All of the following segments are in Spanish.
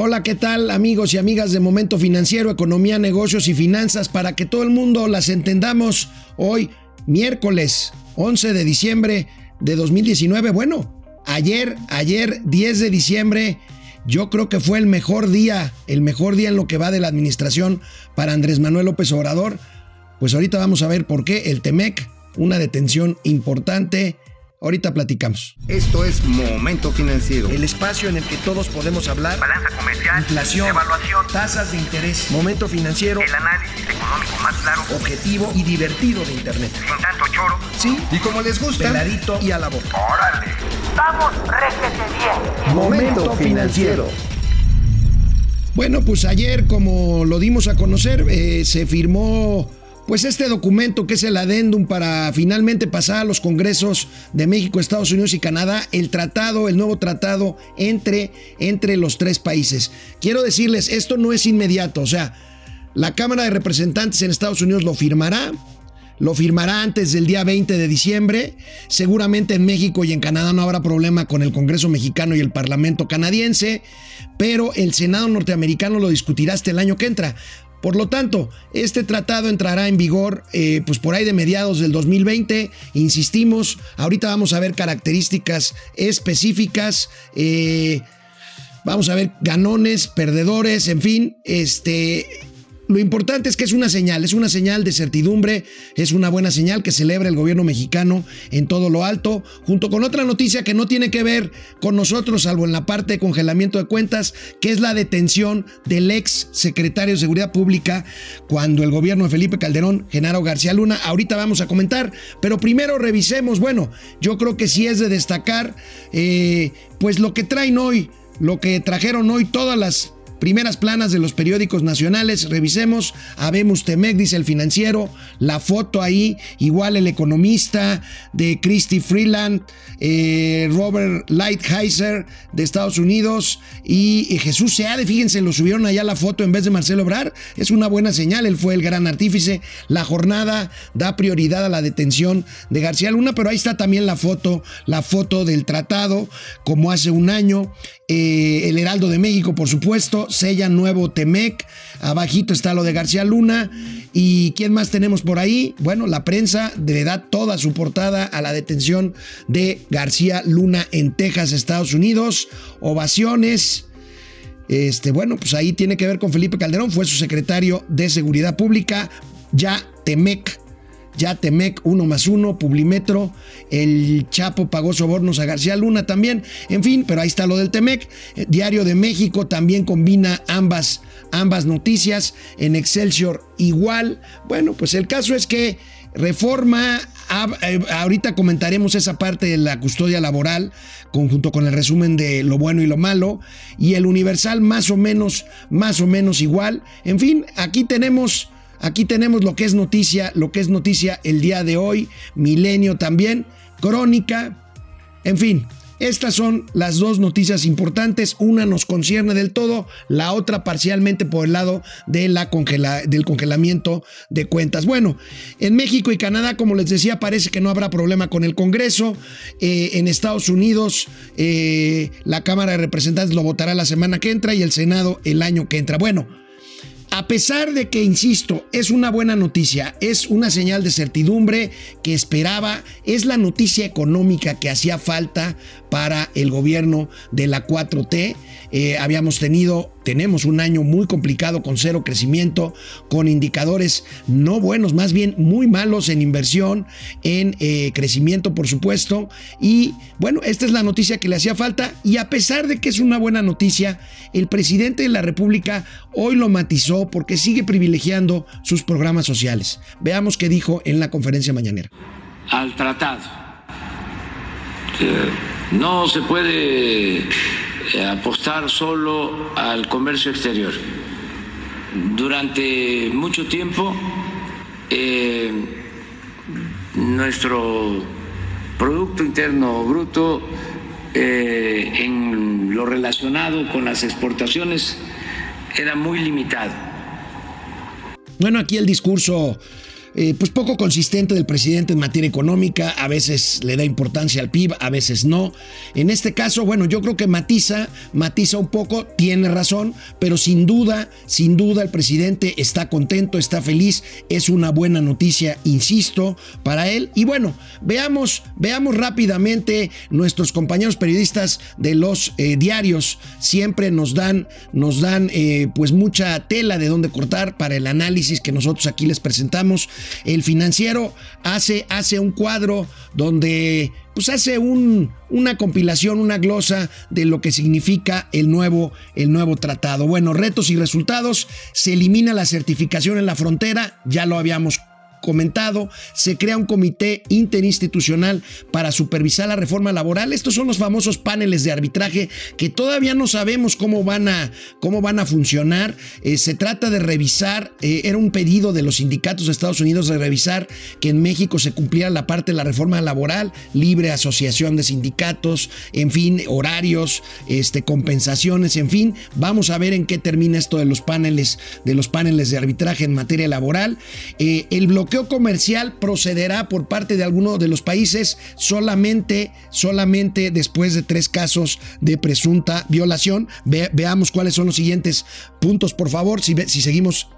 Hola, ¿qué tal amigos y amigas de Momento Financiero, Economía, Negocios y Finanzas? Para que todo el mundo las entendamos hoy, miércoles 11 de diciembre de 2019. Bueno, ayer, ayer 10 de diciembre, yo creo que fue el mejor día, el mejor día en lo que va de la administración para Andrés Manuel López Obrador. Pues ahorita vamos a ver por qué el TEMEC, una detención importante Ahorita platicamos. Esto es Momento Financiero. El espacio en el que todos podemos hablar. Balanza comercial. Inflación. Evaluación. Tasas de interés. Momento Financiero. El análisis económico más claro. Objetivo y divertido de Internet. Sin tanto choro. Sí. Y como les gusta. Peladito y a la boca. Órale. Vamos, réjete bien. Momento Financiero. Bueno, pues ayer, como lo dimos a conocer, eh, se firmó pues este documento que es el adendum para finalmente pasar a los congresos de México, Estados Unidos y Canadá, el tratado, el nuevo tratado entre, entre los tres países. Quiero decirles, esto no es inmediato, o sea, la Cámara de Representantes en Estados Unidos lo firmará, lo firmará antes del día 20 de diciembre. Seguramente en México y en Canadá no habrá problema con el Congreso mexicano y el Parlamento canadiense, pero el Senado norteamericano lo discutirá hasta el año que entra. Por lo tanto, este tratado entrará en vigor eh, pues por ahí de mediados del 2020. Insistimos, ahorita vamos a ver características específicas. Eh, vamos a ver ganones, perdedores, en fin, este, lo importante es que es una señal, es una señal de certidumbre, es una buena señal que celebra el gobierno mexicano en todo lo alto, junto con otra noticia que no tiene que ver con nosotros, salvo en la parte de congelamiento de cuentas, que es la detención del ex secretario de Seguridad Pública cuando el gobierno de Felipe Calderón, Genaro García Luna, ahorita vamos a comentar, pero primero revisemos, bueno, yo creo que sí es de destacar, eh, pues lo que traen hoy, lo que trajeron hoy todas las Primeras planas de los periódicos nacionales, revisemos, habemos Temec, dice el financiero, la foto ahí, igual el economista de Christy Freeland, eh, Robert Lighthizer de Estados Unidos y, Jesús Seade, fíjense, lo subieron allá la foto en vez de Marcelo Obrar, es una buena señal, él fue el gran artífice, la jornada da prioridad a la detención de García Luna, pero ahí está también la foto, la foto del tratado, como hace un año, eh, el Heraldo de México, por supuesto, sella nuevo Temec, abajito está lo de García Luna. ¿Y quién más tenemos por ahí? Bueno, la prensa le da toda su portada a la detención de García Luna en Texas, Estados Unidos. Ovaciones. Este, bueno, pues ahí tiene que ver con Felipe Calderón, fue su secretario de Seguridad Pública. Ya Temec ya Temec, uno más uno, Publimetro, el Chapo pagó sobornos a García Luna también, en fin, pero ahí está lo del Temec. Eh, Diario de México también combina ambas, ambas noticias, en Excelsior igual. Bueno, pues el caso es que reforma, eh, ahorita comentaremos esa parte de la custodia laboral, junto con el resumen de lo bueno y lo malo, y el Universal más o menos, más o menos igual. En fin, aquí tenemos Aquí tenemos lo que es noticia, lo que es noticia el día de hoy, Milenio también, Crónica, en fin. Estas son las dos noticias importantes. Una nos concierne del todo, la otra parcialmente por el lado de la del congelamiento de cuentas. Bueno, en México y Canadá, como les decía, parece que no habrá problema con el Congreso. Eh, en Estados Unidos, eh, la Cámara de Representantes lo votará la semana que entra y el Senado el año que entra. Bueno, a pesar de que, insisto, es una buena noticia, es una señal de certidumbre que esperaba, es la noticia económica que hacía falta para el gobierno de la 4T. Eh, habíamos tenido, tenemos un año muy complicado con cero crecimiento, con indicadores no buenos, más bien muy malos en inversión, en eh, crecimiento, por supuesto. Y bueno, esta es la noticia que le hacía falta. Y a pesar de que es una buena noticia, el presidente de la República hoy lo matizó porque sigue privilegiando sus programas sociales. Veamos qué dijo en la conferencia mañanera. Al tratado. Eh, no se puede apostar solo al comercio exterior. Durante mucho tiempo eh, nuestro Producto Interno Bruto eh, en lo relacionado con las exportaciones era muy limitado. Bueno, aquí el discurso eh, pues poco consistente del presidente en materia económica, a veces le da importancia al PIB, a veces no. En este caso, bueno, yo creo que matiza, matiza un poco, tiene razón, pero sin duda, sin duda el presidente está contento, está feliz, es una buena noticia, insisto, para él. Y bueno, veamos, veamos rápidamente nuestros compañeros periodistas de los eh, diarios siempre nos dan, nos dan eh, pues mucha tela de dónde cortar para el análisis que nosotros aquí les presentamos. El financiero hace, hace un cuadro donde pues hace un, una compilación, una glosa de lo que significa el nuevo, el nuevo tratado. Bueno, retos y resultados. Se elimina la certificación en la frontera, ya lo habíamos comentado, se crea un comité interinstitucional para supervisar la reforma laboral. Estos son los famosos paneles de arbitraje que todavía no sabemos cómo van a, cómo van a funcionar. Eh, se trata de revisar, eh, era un pedido de los sindicatos de Estados Unidos de revisar que en México se cumpliera la parte de la reforma laboral, libre asociación de sindicatos, en fin, horarios, este, compensaciones, en fin. Vamos a ver en qué termina esto de los paneles, de los paneles de arbitraje en materia laboral. Eh, el bloqueo bloqueo comercial procederá por parte de alguno de los países solamente, solamente después de tres casos de presunta violación. veamos cuáles son los siguientes puntos, por favor, si, si seguimos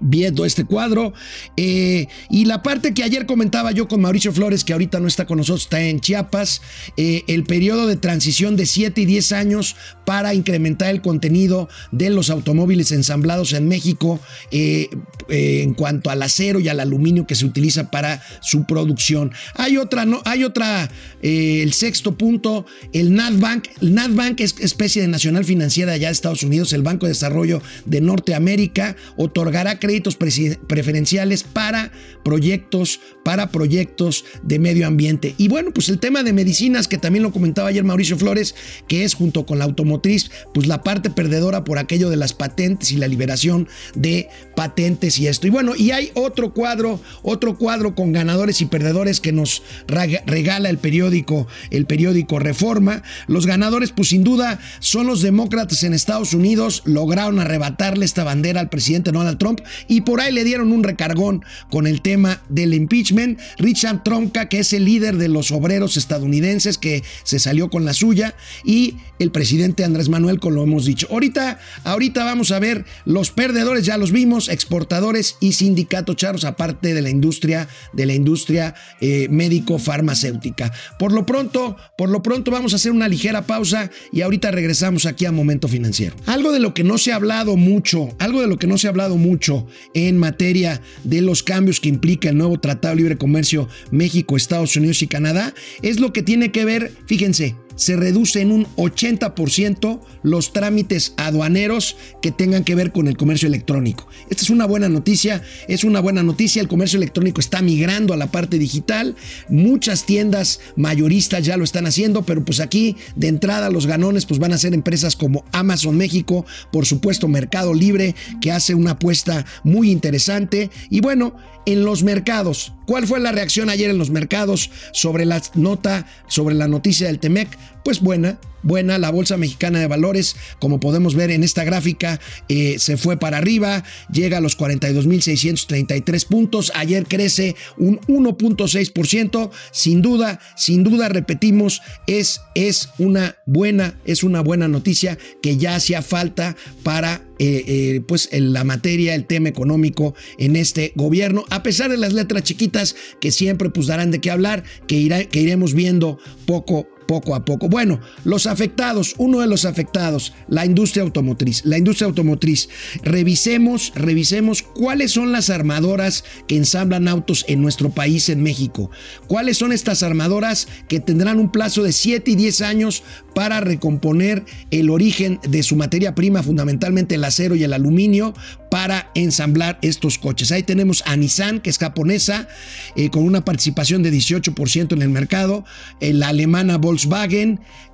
viendo este cuadro. Eh, y la parte que ayer comentaba yo con Mauricio Flores, que ahorita no está con nosotros, está en Chiapas, eh, el periodo de transición de 7 y 10 años para incrementar el contenido de los automóviles ensamblados en México eh, en cuanto al acero y al aluminio que se utiliza para su producción. Hay otra, no, hay otra, el sexto punto, el NatBank. El NatBank es especie de nacional financiera allá de Estados Unidos, el Banco de Desarrollo de Norteamérica, otorgará créditos preferenciales para proyectos, para proyectos de medio ambiente. Y bueno, pues el tema de medicinas, que también lo comentaba ayer Mauricio Flores, que es junto con la automotriz, pues la parte perdedora por aquello de las patentes y la liberación de patentes y esto. Y bueno, y hay otro cuadro, otro cuadro con ganadores y perdedores que nos regala el periódico, el periódico Reforma. Los ganadores, pues sin duda, son los demócratas en Estados Unidos, lograron arrebatarle esta bandera al presidente Donald Trump y por ahí le dieron un recargón con el tema del impeachment. Richard Tronca, que es el líder de los obreros estadounidenses, que se salió con la suya, y el presidente Andrés Manuel, como lo hemos dicho. Ahorita, ahorita vamos a ver los perdedores, ya los vimos, exportadores y sindicatos charros, aparte de la industria, de la industria eh, médico-farmacéutica. Por lo pronto, por lo pronto vamos a hacer una ligera pausa y ahorita regresamos aquí a Momento Financiero. Algo de lo que no se ha hablado mucho, algo de lo que no se ha hablado mucho en materia de los cambios que implica el nuevo Tratado de Libre Comercio México, Estados Unidos y Canadá, es lo que tiene que ver, fíjense, se reduce en un 80% los trámites aduaneros que tengan que ver con el comercio electrónico. Esta es una buena noticia, es una buena noticia, el comercio electrónico está migrando a la parte digital, muchas tiendas mayoristas ya lo están haciendo, pero pues aquí de entrada los ganones pues van a ser empresas como Amazon México, por supuesto Mercado Libre, que hace una apuesta muy interesante y bueno, en los mercados. ¿Cuál fue la reacción ayer en los mercados sobre la nota, sobre la noticia del Temec? Pues buena, buena. La Bolsa Mexicana de Valores, como podemos ver en esta gráfica, eh, se fue para arriba, llega a los 42.633 puntos. Ayer crece un 1.6%. Sin duda, sin duda, repetimos, es, es una buena, es una buena noticia que ya hacía falta para eh, eh, pues en la materia, el tema económico en este gobierno, a pesar de las letras chiquitas que siempre pues darán de qué hablar, que, irá, que iremos viendo poco poco a poco. Bueno, los afectados, uno de los afectados, la industria automotriz. La industria automotriz. Revisemos, revisemos cuáles son las armadoras que ensamblan autos en nuestro país, en México. ¿Cuáles son estas armadoras que tendrán un plazo de 7 y 10 años para recomponer el origen de su materia prima, fundamentalmente el acero y el aluminio, para ensamblar estos coches. Ahí tenemos a Nissan, que es japonesa, eh, con una participación de 18% en el mercado, eh, la alemana Volkswagen,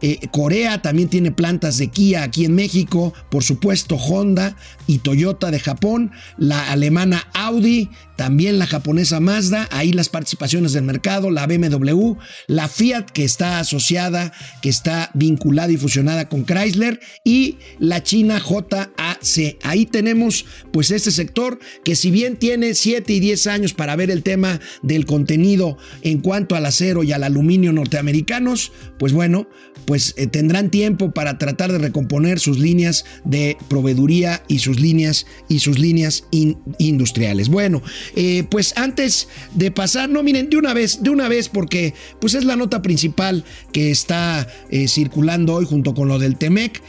eh, Corea también tiene plantas de Kia aquí en México, por supuesto Honda y Toyota de Japón, la alemana Audi, también la japonesa Mazda, ahí las participaciones del mercado, la BMW, la Fiat que está asociada, que está vinculada y fusionada con Chrysler y la China JAC. Ahí tenemos pues este sector que si bien tiene 7 y 10 años para ver el tema del contenido en cuanto al acero y al aluminio norteamericanos, pues bueno, pues eh, tendrán tiempo para tratar de recomponer sus líneas de proveeduría y sus líneas y sus líneas industriales. Bueno, eh, pues antes de pasar, no miren, de una vez, de una vez, porque pues es la nota principal que está eh, circulando hoy junto con lo del Temec.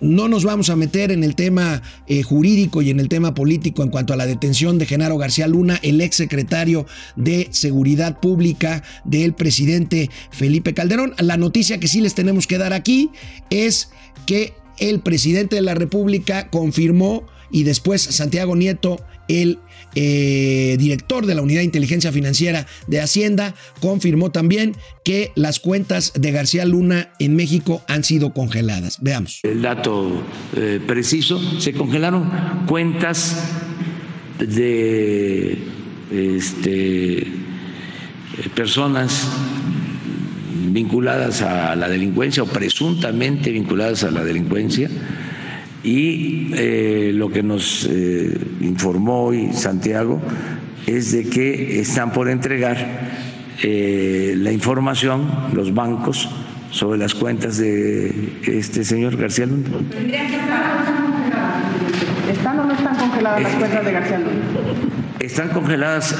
No nos vamos a meter en el tema eh, jurídico y en el tema político en cuanto a la detención de Genaro García Luna, el ex secretario de Seguridad Pública del presidente Felipe Calderón. La noticia que sí les tenemos que dar aquí es que el presidente de la República confirmó y después Santiago Nieto, el eh, director de la Unidad de Inteligencia Financiera de Hacienda, confirmó también que las cuentas de García Luna en México han sido congeladas. Veamos. El dato eh, preciso, se congelaron cuentas de este, personas vinculadas a la delincuencia o presuntamente vinculadas a la delincuencia y eh, lo que nos eh, informó hoy Santiago es de que están por entregar eh, la información, los bancos, sobre las cuentas de este señor García Luna. ¿Están o no están congeladas las cuentas de García Luna? Están congeladas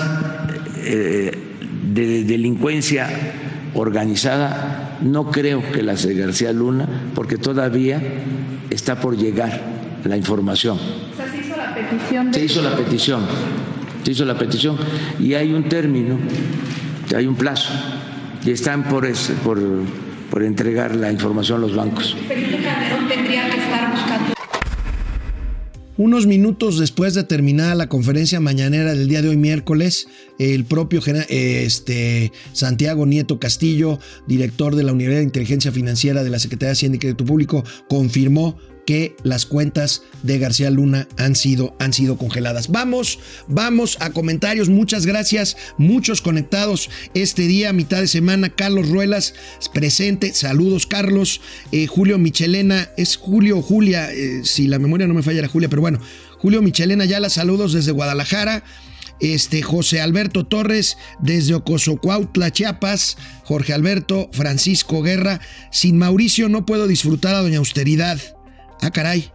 de delincuencia organizada, no creo que las de García Luna, porque todavía está por llegar la información. se hizo la petición. Se hizo la petición, se hizo la petición y hay un término, hay un plazo y están por, ese, por, por entregar la información a los bancos. Calderón tendría que estar buscando unos minutos después de terminar la conferencia mañanera del día de hoy miércoles, el propio este, Santiago Nieto Castillo, director de la Unidad de Inteligencia Financiera de la Secretaría de Hacienda y Crédito Público, confirmó que las cuentas de García Luna han sido, han sido congeladas. Vamos, vamos a comentarios. Muchas gracias. Muchos conectados este día, mitad de semana. Carlos Ruelas, presente. Saludos, Carlos. Eh, Julio Michelena, es Julio Julia, eh, si la memoria no me falla, era Julia, pero bueno. Julio Michelena, ya las saludos desde Guadalajara. Este, José Alberto Torres desde Ocosocuautla, Chiapas, Jorge Alberto, Francisco Guerra, sin Mauricio no puedo disfrutar a Doña Austeridad. Ah, caray.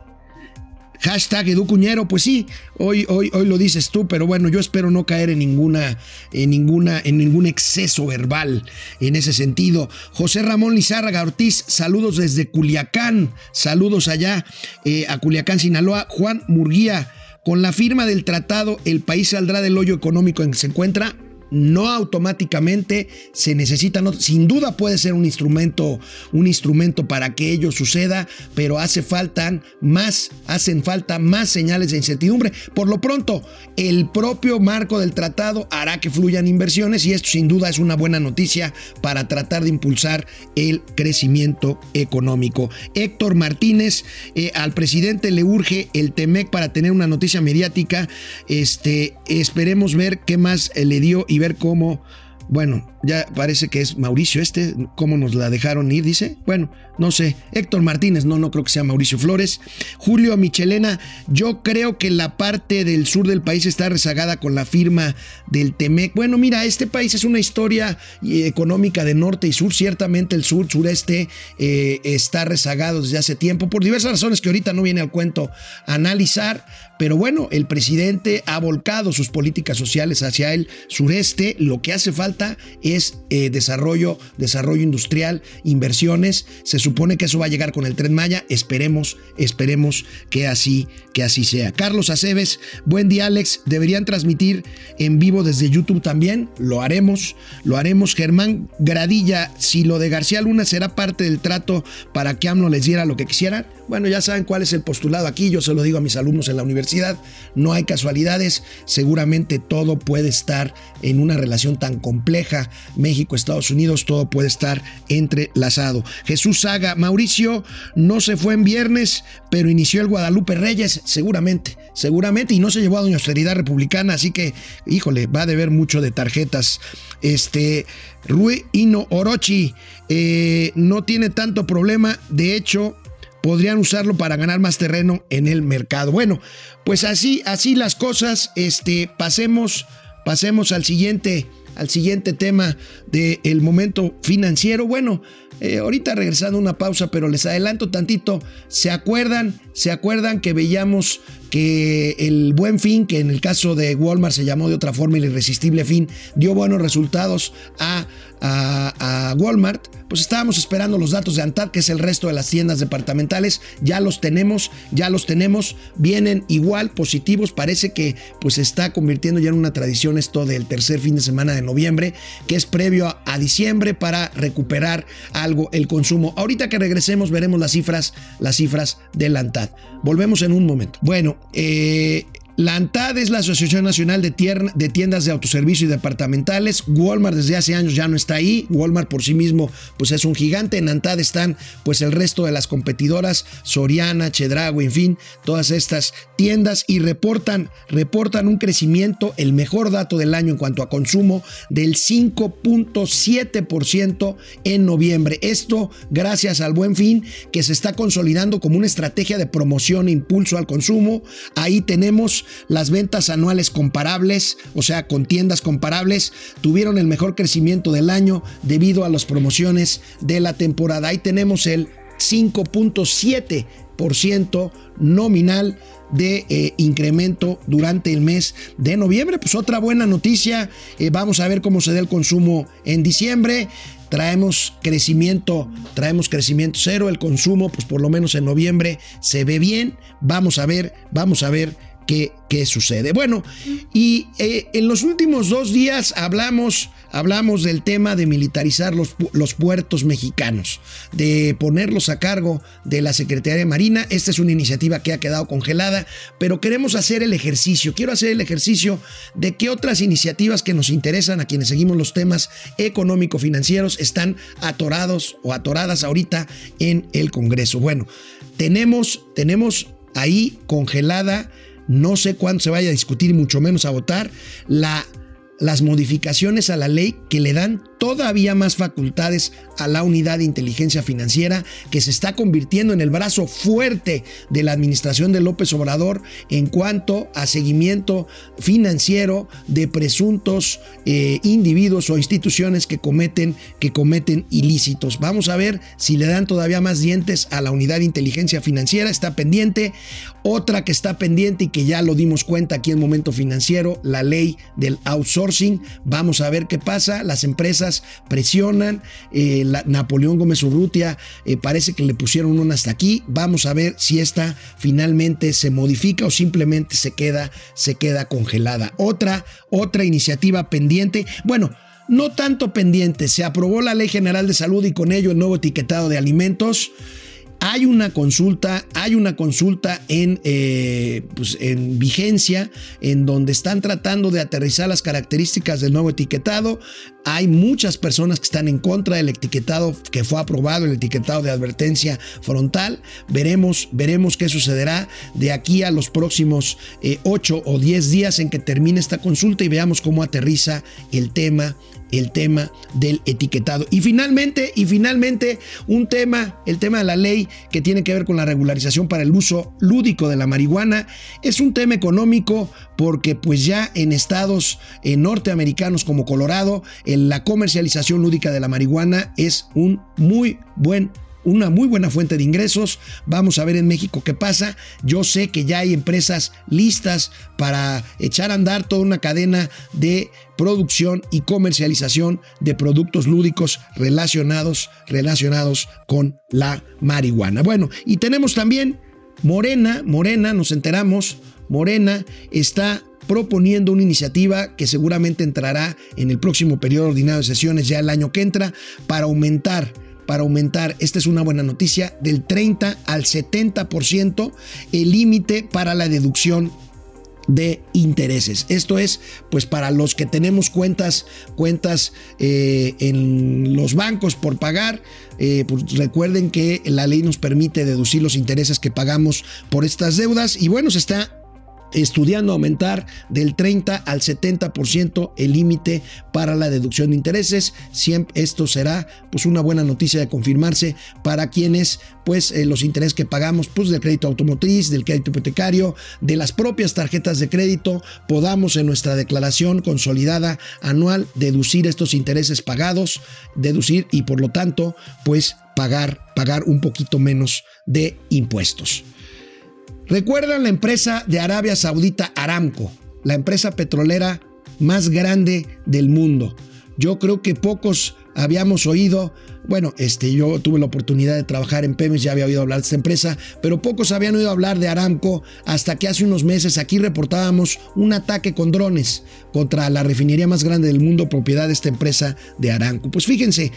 Hashtag Educuñero, pues sí, hoy, hoy, hoy lo dices tú, pero bueno, yo espero no caer en ninguna, en ninguna, en ningún exceso verbal en ese sentido. José Ramón Lizárraga Ortiz, saludos desde Culiacán, saludos allá eh, a Culiacán, Sinaloa. Juan Murguía, con la firma del tratado, el país saldrá del hoyo económico en que se encuentra no automáticamente se necesita, sin duda puede ser un instrumento, un instrumento para que ello suceda, pero hace falta más, hacen falta más señales de incertidumbre. Por lo pronto, el propio marco del tratado hará que fluyan inversiones y esto sin duda es una buena noticia para tratar de impulsar el crecimiento económico. Héctor Martínez, eh, al presidente le urge el TEMEC para tener una noticia mediática. Este, esperemos ver qué más le dio y ver cómo, bueno, ya parece que es Mauricio este, cómo nos la dejaron ir, dice. Bueno, no sé. Héctor Martínez, no, no creo que sea Mauricio Flores. Julio Michelena, yo creo que la parte del sur del país está rezagada con la firma del Temec. Bueno, mira, este país es una historia eh, económica de norte y sur. Ciertamente el sur, sureste, eh, está rezagado desde hace tiempo por diversas razones que ahorita no viene al cuento analizar. Pero bueno, el presidente ha volcado sus políticas sociales hacia el sureste. Lo que hace falta es eh, desarrollo, desarrollo industrial, inversiones. Se supone que eso va a llegar con el tren Maya. Esperemos, esperemos que así, que así sea. Carlos Aceves, buen día Alex. Deberían transmitir en vivo desde YouTube también. Lo haremos, lo haremos. Germán Gradilla, si lo de García Luna será parte del trato para que AMLO les diera lo que quisieran. Bueno, ya saben cuál es el postulado aquí, yo se lo digo a mis alumnos en la universidad, no hay casualidades, seguramente todo puede estar en una relación tan compleja, México, Estados Unidos, todo puede estar entrelazado. Jesús Saga, Mauricio no se fue en viernes, pero inició el Guadalupe Reyes, seguramente, seguramente, y no se llevó a Doña Austeridad Republicana, así que, híjole, va a deber mucho de tarjetas. Este, Rui Ino Orochi eh, no tiene tanto problema, de hecho, podrían usarlo para ganar más terreno en el mercado. Bueno, pues así, así las cosas. Este, pasemos, pasemos al siguiente, al siguiente tema del momento financiero. Bueno, eh, ahorita regresando una pausa, pero les adelanto tantito. ¿Se acuerdan? ¿Se acuerdan que veíamos que el buen fin, que en el caso de Walmart se llamó de otra forma el irresistible fin, dio buenos resultados a, a, a Walmart? Pues estábamos esperando los datos de ANTAD, que es el resto de las tiendas departamentales. Ya los tenemos, ya los tenemos. Vienen igual positivos. Parece que pues se está convirtiendo ya en una tradición esto del tercer fin de semana de noviembre, que es previo a, diciembre para recuperar algo el consumo. Ahorita que regresemos veremos las cifras, las cifras de la ANTAD. Volvemos en un momento. Bueno, eh, la ANTAD es la Asociación Nacional de, Tiendas de Autoservicio y Departamentales. Walmart desde hace años ya no está ahí. Walmart por sí mismo pues es un gigante. En ANTAD están pues el resto de las competidoras, Soriana, Chedraui, en fin, todas estas tiendas y reportan, reportan un crecimiento, el mejor dato del año en cuanto a consumo, del 5.7% en noviembre. Esto gracias al buen fin que se está consolidando como una estrategia de promoción e impulso al consumo. Ahí tenemos las ventas anuales comparables, o sea, con tiendas comparables, tuvieron el mejor crecimiento del año debido a las promociones de la temporada. Ahí tenemos el 5.7% nominal de eh, incremento durante el mes de noviembre. Pues otra buena noticia, eh, vamos a ver cómo se da el consumo en diciembre. Traemos crecimiento, traemos crecimiento cero, el consumo, pues por lo menos en noviembre se ve bien. Vamos a ver, vamos a ver qué, sucede. Bueno, y eh, en los últimos dos días hablamos, hablamos del tema de militarizar los, los, puertos mexicanos, de ponerlos a cargo de la Secretaría de Marina. Esta es una iniciativa que ha quedado congelada, pero queremos hacer el ejercicio. Quiero hacer el ejercicio de qué otras iniciativas que nos interesan a quienes seguimos los temas económico-financieros están atorados o atoradas ahorita en el Congreso. Bueno, tenemos, tenemos ahí congelada no sé cuándo se vaya a discutir mucho menos a votar, la, las modificaciones a la ley que le dan todavía más facultades a la unidad de inteligencia financiera que se está convirtiendo en el brazo fuerte de la administración de López Obrador en cuanto a seguimiento financiero de presuntos eh, individuos o instituciones que cometen, que cometen ilícitos. Vamos a ver si le dan todavía más dientes a la unidad de inteligencia financiera. Está pendiente. Otra que está pendiente y que ya lo dimos cuenta aquí en Momento Financiero, la ley del outsourcing. Vamos a ver qué pasa. Las empresas presionan. Eh, Napoleón Gómez Urrutia eh, parece que le pusieron una hasta aquí. Vamos a ver si esta finalmente se modifica o simplemente se queda, se queda congelada. Otra, otra iniciativa pendiente. Bueno, no tanto pendiente. Se aprobó la Ley General de Salud y con ello el nuevo etiquetado de alimentos hay una consulta, hay una consulta en, eh, pues en vigencia en donde están tratando de aterrizar las características del nuevo etiquetado. Hay muchas personas que están en contra del etiquetado que fue aprobado, el etiquetado de advertencia frontal. Veremos, veremos qué sucederá de aquí a los próximos eh, 8 o 10 días en que termine esta consulta y veamos cómo aterriza el tema el tema del etiquetado. Y finalmente, y finalmente, un tema, el tema de la ley que tiene que ver con la regularización para el uso lúdico de la marihuana, es un tema económico porque pues ya en estados eh, norteamericanos como Colorado, en la comercialización lúdica de la marihuana es un muy buen una muy buena fuente de ingresos. Vamos a ver en México qué pasa. Yo sé que ya hay empresas listas para echar a andar toda una cadena de producción y comercialización de productos lúdicos relacionados, relacionados con la marihuana. Bueno, y tenemos también Morena, Morena, nos enteramos, Morena está proponiendo una iniciativa que seguramente entrará en el próximo periodo ordinario de sesiones ya el año que entra para aumentar para aumentar, esta es una buena noticia, del 30 al 70% el límite para la deducción de intereses. Esto es, pues para los que tenemos cuentas, cuentas eh, en los bancos por pagar, eh, pues recuerden que la ley nos permite deducir los intereses que pagamos por estas deudas. Y bueno, se está estudiando aumentar del 30 al 70% el límite para la deducción de intereses. Siempre esto será pues una buena noticia de confirmarse para quienes pues eh, los intereses que pagamos pues del crédito automotriz, del crédito hipotecario, de las propias tarjetas de crédito, podamos en nuestra declaración consolidada anual deducir estos intereses pagados, deducir y por lo tanto pues pagar pagar un poquito menos de impuestos. ¿Recuerdan la empresa de Arabia Saudita Aramco, la empresa petrolera más grande del mundo? Yo creo que pocos habíamos oído, bueno, este, yo tuve la oportunidad de trabajar en Pemex, ya había oído hablar de esta empresa, pero pocos habían oído hablar de Aramco hasta que hace unos meses aquí reportábamos un ataque con drones contra la refinería más grande del mundo, propiedad de esta empresa de Aramco. Pues fíjense,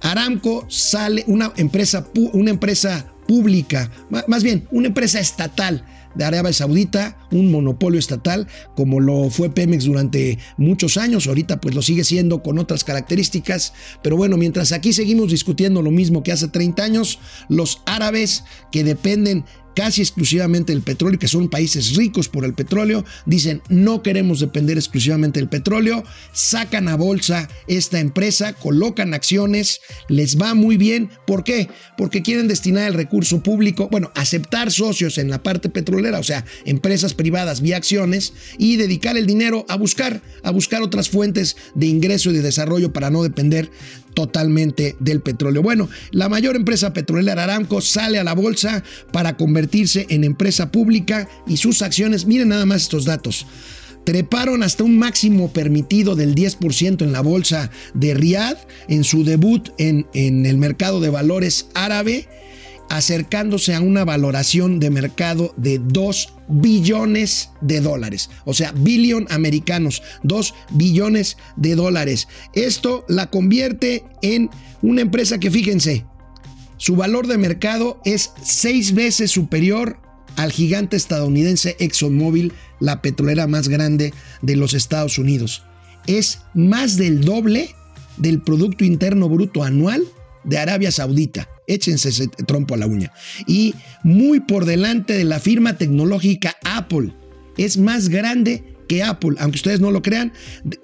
Aramco sale una empresa, una empresa pública, más bien una empresa estatal de Arabia Saudita, un monopolio estatal, como lo fue Pemex durante muchos años, ahorita pues lo sigue siendo con otras características, pero bueno, mientras aquí seguimos discutiendo lo mismo que hace 30 años, los árabes que dependen casi exclusivamente del petróleo, que son países ricos por el petróleo, dicen no queremos depender exclusivamente del petróleo, sacan a bolsa esta empresa, colocan acciones, les va muy bien. ¿Por qué? Porque quieren destinar el recurso público, bueno, aceptar socios en la parte petrolera, o sea, empresas privadas vía acciones y dedicar el dinero a buscar, a buscar otras fuentes de ingreso y de desarrollo para no depender totalmente del petróleo. Bueno, la mayor empresa petrolera Aramco sale a la bolsa para convertirse en empresa pública y sus acciones, miren nada más estos datos, treparon hasta un máximo permitido del 10% en la bolsa de Riyadh en su debut en, en el mercado de valores árabe acercándose a una valoración de mercado de 2 billones de dólares. O sea, billón americanos, 2 billones de dólares. Esto la convierte en una empresa que, fíjense, su valor de mercado es seis veces superior al gigante estadounidense ExxonMobil, la petrolera más grande de los Estados Unidos. Es más del doble del Producto Interno Bruto anual de Arabia Saudita. Échense ese trompo a la uña. Y muy por delante de la firma tecnológica Apple. Es más grande que Apple, aunque ustedes no lo crean,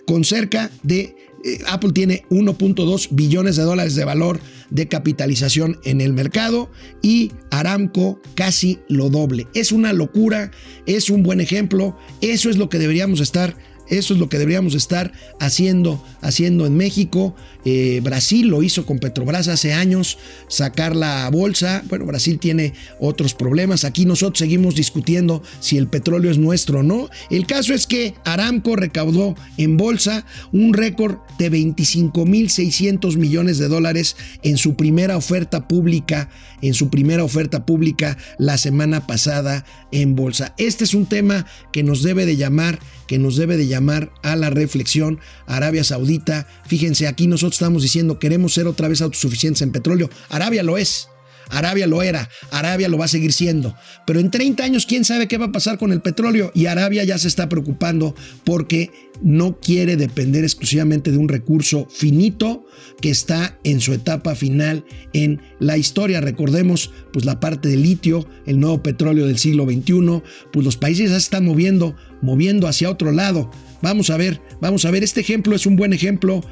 con cerca de... Eh, Apple tiene 1.2 billones de dólares de valor de capitalización en el mercado y Aramco casi lo doble. Es una locura, es un buen ejemplo, eso es lo que deberíamos estar eso es lo que deberíamos estar haciendo, haciendo en México. Eh, Brasil lo hizo con Petrobras hace años, sacar la bolsa. Bueno, Brasil tiene otros problemas. Aquí nosotros seguimos discutiendo si el petróleo es nuestro o no. El caso es que Aramco recaudó en bolsa un récord de 25.600 millones de dólares en su primera oferta pública, en su primera oferta pública la semana pasada en bolsa. Este es un tema que nos debe de llamar que nos debe de llamar a la reflexión. Arabia Saudita, fíjense, aquí nosotros estamos diciendo queremos ser otra vez autosuficientes en petróleo. Arabia lo es. Arabia lo era, Arabia lo va a seguir siendo. Pero en 30 años, quién sabe qué va a pasar con el petróleo. Y Arabia ya se está preocupando porque no quiere depender exclusivamente de un recurso finito que está en su etapa final en la historia. Recordemos, pues la parte del litio, el nuevo petróleo del siglo XXI, pues los países ya se están moviendo, moviendo hacia otro lado. Vamos a ver, vamos a ver, este ejemplo es un buen ejemplo,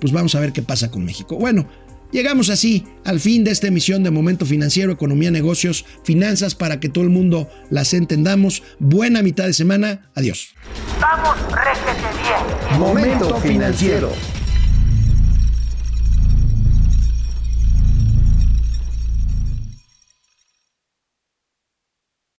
pues vamos a ver qué pasa con México. Bueno, Llegamos así al fin de esta emisión de Momento Financiero, Economía, Negocios, Finanzas, para que todo el mundo las entendamos. Buena mitad de semana. Adiós. Vamos, réjete bien. Momento financiero.